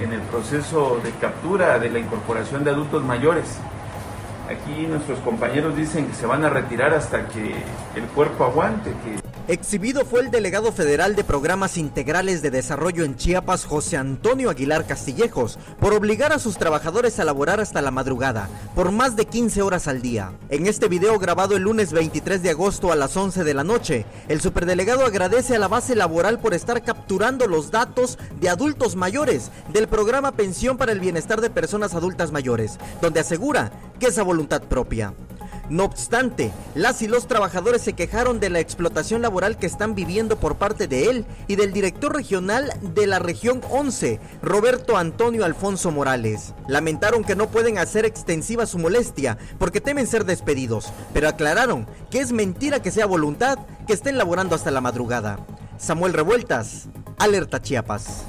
en el proceso de captura de la incorporación de adultos mayores. Aquí nuestros compañeros dicen que se van a retirar hasta que el cuerpo aguante, Exhibido fue el delegado federal de Programas Integrales de Desarrollo en Chiapas, José Antonio Aguilar Castillejos, por obligar a sus trabajadores a laborar hasta la madrugada, por más de 15 horas al día. En este video grabado el lunes 23 de agosto a las 11 de la noche, el superdelegado agradece a la base laboral por estar capturando los datos de adultos mayores del programa Pensión para el Bienestar de Personas Adultas Mayores, donde asegura que es a voluntad propia. No obstante, las y los trabajadores se quejaron de la explotación laboral que están viviendo por parte de él y del director regional de la región 11, Roberto Antonio Alfonso Morales. Lamentaron que no pueden hacer extensiva su molestia porque temen ser despedidos, pero aclararon que es mentira que sea voluntad que estén laborando hasta la madrugada. Samuel Revueltas, Alerta Chiapas.